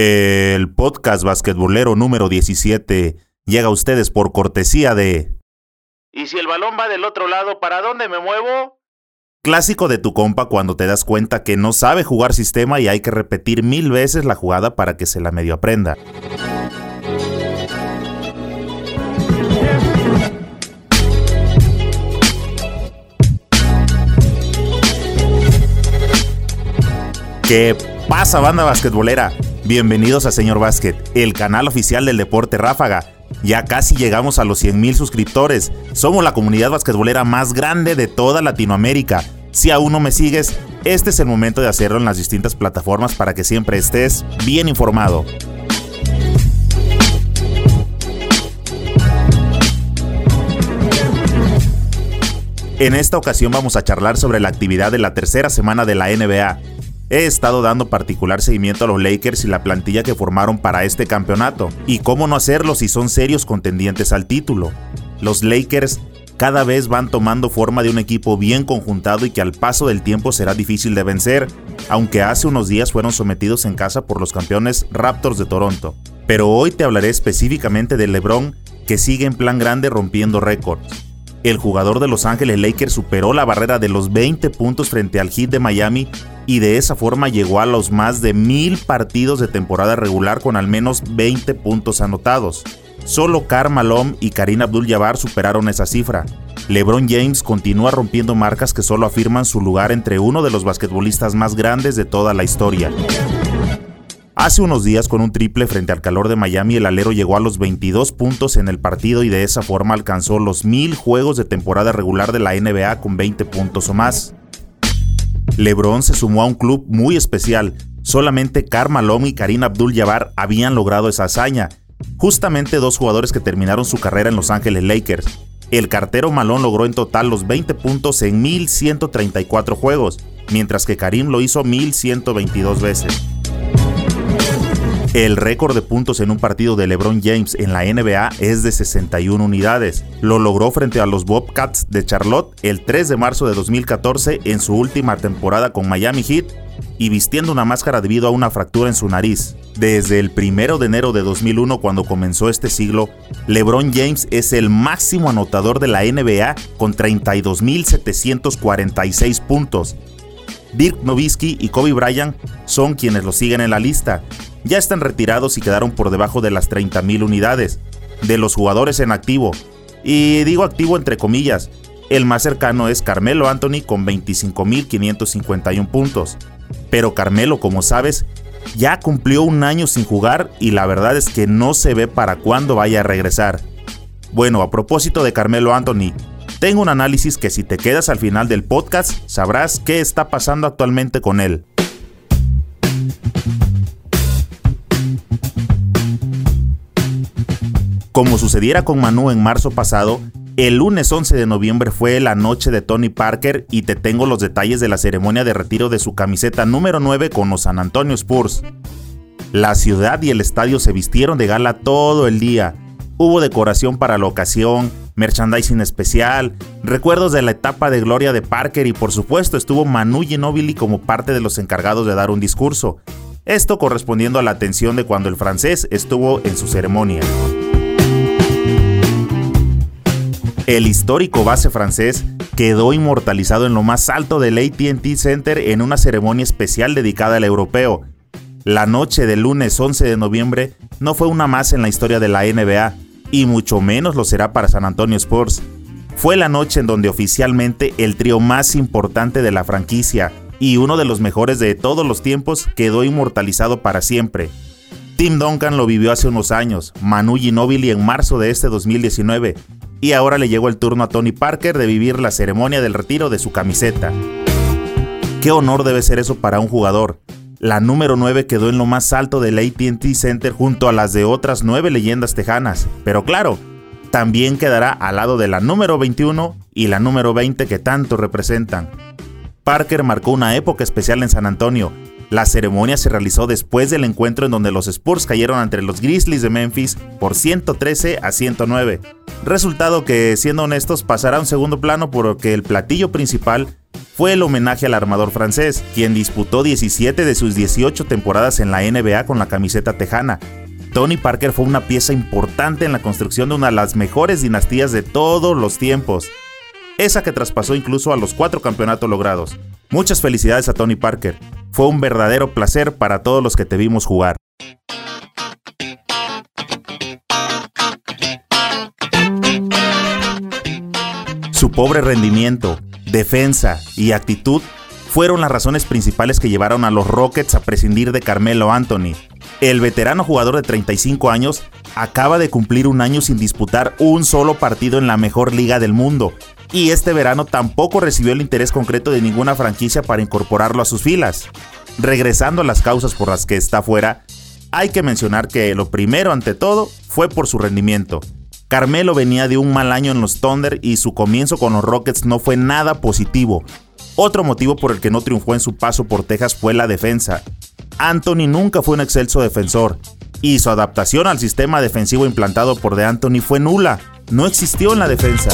El podcast basquetbolero número 17 llega a ustedes por cortesía de... ¿Y si el balón va del otro lado, para dónde me muevo? Clásico de tu compa cuando te das cuenta que no sabe jugar sistema y hay que repetir mil veces la jugada para que se la medio aprenda. ¿Qué pasa, banda basquetbolera? Bienvenidos a Señor Básquet, el canal oficial del deporte ráfaga. Ya casi llegamos a los 100.000 suscriptores. Somos la comunidad basquetbolera más grande de toda Latinoamérica. Si aún no me sigues, este es el momento de hacerlo en las distintas plataformas para que siempre estés bien informado. En esta ocasión vamos a charlar sobre la actividad de la tercera semana de la NBA, He estado dando particular seguimiento a los Lakers y la plantilla que formaron para este campeonato. Y cómo no hacerlo si son serios contendientes al título. Los Lakers cada vez van tomando forma de un equipo bien conjuntado y que al paso del tiempo será difícil de vencer, aunque hace unos días fueron sometidos en casa por los campeones Raptors de Toronto. Pero hoy te hablaré específicamente de LeBron, que sigue en plan grande rompiendo récords. El jugador de Los Ángeles Lakers superó la barrera de los 20 puntos frente al Heat de Miami y de esa forma llegó a los más de mil partidos de temporada regular con al menos 20 puntos anotados. Solo Karl Malone y Karina Abdul-Jabbar superaron esa cifra. LeBron James continúa rompiendo marcas que solo afirman su lugar entre uno de los basquetbolistas más grandes de toda la historia. Hace unos días con un triple frente al calor de Miami el alero llegó a los 22 puntos en el partido y de esa forma alcanzó los mil juegos de temporada regular de la NBA con 20 puntos o más. LeBron se sumó a un club muy especial. Solamente Karl y Karina Abdul-Jabbar habían logrado esa hazaña. Justamente dos jugadores que terminaron su carrera en Los Ángeles Lakers. El cartero Malone logró en total los 20 puntos en 1134 juegos, mientras que Karim lo hizo 1122 veces. El récord de puntos en un partido de LeBron James en la NBA es de 61 unidades. Lo logró frente a los Bobcats de Charlotte el 3 de marzo de 2014 en su última temporada con Miami Heat y vistiendo una máscara debido a una fractura en su nariz. Desde el 1 de enero de 2001 cuando comenzó este siglo, LeBron James es el máximo anotador de la NBA con 32.746 puntos. Dirk Nowitzki y Kobe Bryant son quienes lo siguen en la lista, ya están retirados y quedaron por debajo de las 30.000 unidades de los jugadores en activo. Y digo activo entre comillas, el más cercano es Carmelo Anthony con 25.551 puntos. Pero Carmelo, como sabes, ya cumplió un año sin jugar y la verdad es que no se ve para cuándo vaya a regresar. Bueno, a propósito de Carmelo Anthony, tengo un análisis que si te quedas al final del podcast sabrás qué está pasando actualmente con él. Como sucediera con Manu en marzo pasado, el lunes 11 de noviembre fue la noche de Tony Parker y te tengo los detalles de la ceremonia de retiro de su camiseta número 9 con los San Antonio Spurs. La ciudad y el estadio se vistieron de gala todo el día. Hubo decoración para la ocasión, merchandising especial, recuerdos de la etapa de gloria de Parker y por supuesto estuvo Manu Ginobili como parte de los encargados de dar un discurso. Esto correspondiendo a la atención de cuando el francés estuvo en su ceremonia. El histórico base francés quedó inmortalizado en lo más alto del ATT Center en una ceremonia especial dedicada al europeo. La noche del lunes 11 de noviembre no fue una más en la historia de la NBA, y mucho menos lo será para San Antonio Spurs. Fue la noche en donde oficialmente el trío más importante de la franquicia y uno de los mejores de todos los tiempos quedó inmortalizado para siempre. Tim Duncan lo vivió hace unos años, Manu Ginobili en marzo de este 2019 y ahora le llegó el turno a Tony Parker de vivir la ceremonia del retiro de su camiseta. Qué honor debe ser eso para un jugador. La número 9 quedó en lo más alto del ATT Center junto a las de otras 9 leyendas tejanas, pero claro, también quedará al lado de la número 21 y la número 20 que tanto representan. Parker marcó una época especial en San Antonio, la ceremonia se realizó después del encuentro en donde los Spurs cayeron ante los Grizzlies de Memphis por 113 a 109. Resultado que, siendo honestos, pasará a un segundo plano porque el platillo principal fue el homenaje al armador francés, quien disputó 17 de sus 18 temporadas en la NBA con la camiseta tejana. Tony Parker fue una pieza importante en la construcción de una de las mejores dinastías de todos los tiempos, esa que traspasó incluso a los cuatro campeonatos logrados. Muchas felicidades a Tony Parker, fue un verdadero placer para todos los que te vimos jugar. Su pobre rendimiento, defensa y actitud fueron las razones principales que llevaron a los Rockets a prescindir de Carmelo Anthony. El veterano jugador de 35 años acaba de cumplir un año sin disputar un solo partido en la mejor liga del mundo, y este verano tampoco recibió el interés concreto de ninguna franquicia para incorporarlo a sus filas. Regresando a las causas por las que está fuera, hay que mencionar que lo primero ante todo fue por su rendimiento. Carmelo venía de un mal año en los Thunder y su comienzo con los Rockets no fue nada positivo. Otro motivo por el que no triunfó en su paso por Texas fue la defensa. Anthony nunca fue un excelso defensor y su adaptación al sistema defensivo implantado por De Anthony fue nula. No existió en la defensa.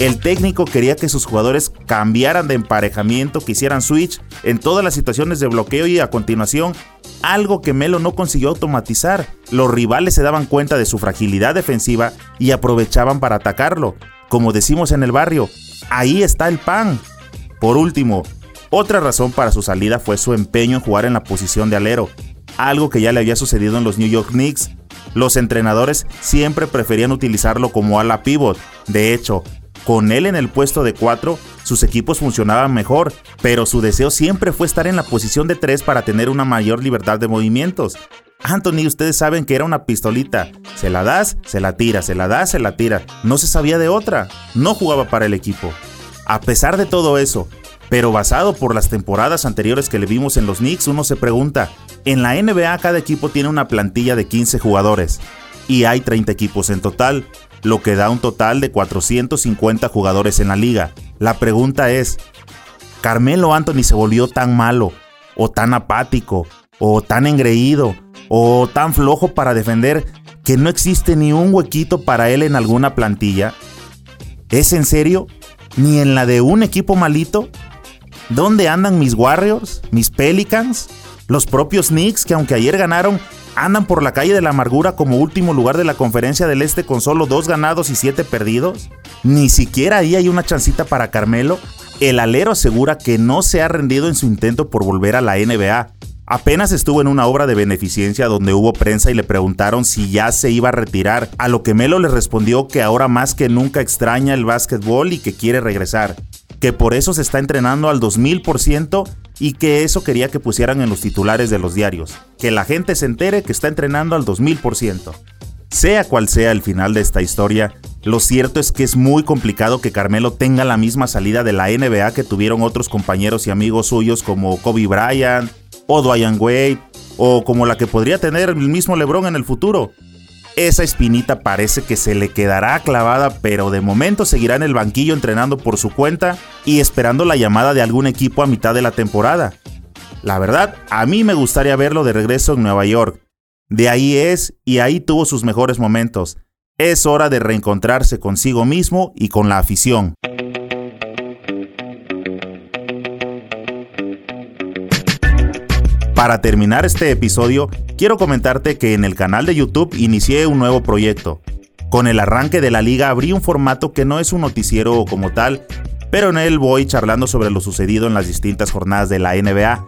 El técnico quería que sus jugadores cambiaran de emparejamiento, que hicieran switch en todas las situaciones de bloqueo y a continuación, algo que Melo no consiguió automatizar. Los rivales se daban cuenta de su fragilidad defensiva y aprovechaban para atacarlo. Como decimos en el barrio, ahí está el pan. Por último, otra razón para su salida fue su empeño en jugar en la posición de alero, algo que ya le había sucedido en los New York Knicks. Los entrenadores siempre preferían utilizarlo como ala pivot. De hecho, con él en el puesto de 4, sus equipos funcionaban mejor, pero su deseo siempre fue estar en la posición de 3 para tener una mayor libertad de movimientos. Anthony, ustedes saben que era una pistolita. Se la das, se la tira, se la das, se la tira. No se sabía de otra. No jugaba para el equipo. A pesar de todo eso, pero basado por las temporadas anteriores que le vimos en los Knicks, uno se pregunta, en la NBA cada equipo tiene una plantilla de 15 jugadores y hay 30 equipos en total lo que da un total de 450 jugadores en la liga. La pregunta es, ¿Carmelo Anthony se volvió tan malo, o tan apático, o tan engreído, o tan flojo para defender que no existe ni un huequito para él en alguna plantilla? ¿Es en serio? ¿Ni en la de un equipo malito? ¿Dónde andan mis Warriors? ¿Mis Pelicans? Los propios Knicks que aunque ayer ganaron andan por la calle de la amargura como último lugar de la conferencia del Este con solo dos ganados y siete perdidos? Ni siquiera ahí hay una chancita para Carmelo. El alero asegura que no se ha rendido en su intento por volver a la NBA. Apenas estuvo en una obra de beneficencia donde hubo prensa y le preguntaron si ya se iba a retirar, a lo que Melo le respondió que ahora más que nunca extraña el básquetbol y que quiere regresar, que por eso se está entrenando al 2000% y que eso quería que pusieran en los titulares de los diarios, que la gente se entere que está entrenando al 2000%. Sea cual sea el final de esta historia, lo cierto es que es muy complicado que Carmelo tenga la misma salida de la NBA que tuvieron otros compañeros y amigos suyos como Kobe Bryant o Dwayne Wade o como la que podría tener el mismo LeBron en el futuro. Esa espinita parece que se le quedará clavada, pero de momento seguirá en el banquillo entrenando por su cuenta y esperando la llamada de algún equipo a mitad de la temporada. La verdad, a mí me gustaría verlo de regreso en Nueva York. De ahí es y ahí tuvo sus mejores momentos. Es hora de reencontrarse consigo mismo y con la afición. Para terminar este episodio, quiero comentarte que en el canal de YouTube inicié un nuevo proyecto. Con el arranque de la liga abrí un formato que no es un noticiero como tal, pero en él voy charlando sobre lo sucedido en las distintas jornadas de la NBA.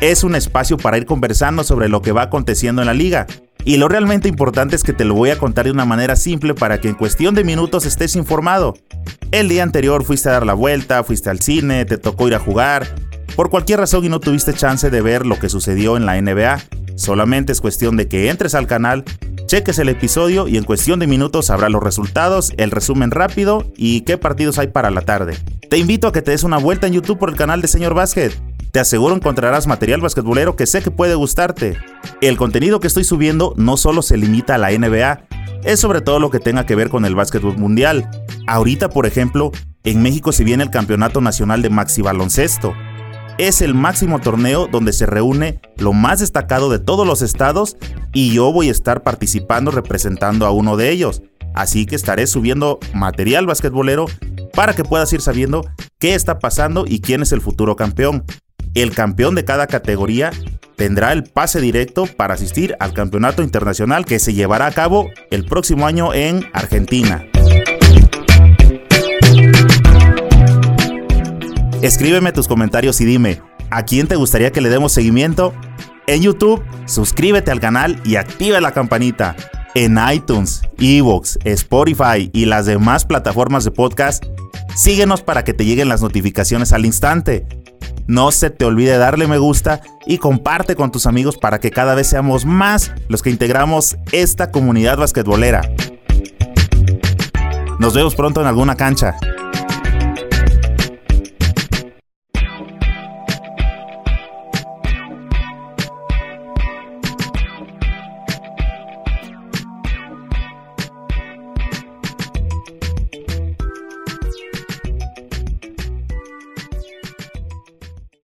Es un espacio para ir conversando sobre lo que va aconteciendo en la liga. Y lo realmente importante es que te lo voy a contar de una manera simple para que en cuestión de minutos estés informado. El día anterior fuiste a dar la vuelta, fuiste al cine, te tocó ir a jugar, por cualquier razón y no tuviste chance de ver lo que sucedió en la NBA, solamente es cuestión de que entres al canal, cheques el episodio y en cuestión de minutos sabrás los resultados, el resumen rápido y qué partidos hay para la tarde. Te invito a que te des una vuelta en YouTube por el canal de Señor Básquet. Te aseguro encontrarás material basquetbolero que sé que puede gustarte. El contenido que estoy subiendo no solo se limita a la NBA, es sobre todo lo que tenga que ver con el básquetbol mundial. Ahorita, por ejemplo, en México se viene el Campeonato Nacional de Maxi Baloncesto es el máximo torneo donde se reúne lo más destacado de todos los estados y yo voy a estar participando representando a uno de ellos. Así que estaré subiendo material basquetbolero para que puedas ir sabiendo qué está pasando y quién es el futuro campeón. El campeón de cada categoría tendrá el pase directo para asistir al campeonato internacional que se llevará a cabo el próximo año en Argentina. Escríbeme tus comentarios y dime, ¿a quién te gustaría que le demos seguimiento? En YouTube, suscríbete al canal y activa la campanita. En iTunes, Evox, Spotify y las demás plataformas de podcast, síguenos para que te lleguen las notificaciones al instante. No se te olvide darle me gusta y comparte con tus amigos para que cada vez seamos más los que integramos esta comunidad basquetbolera. Nos vemos pronto en alguna cancha.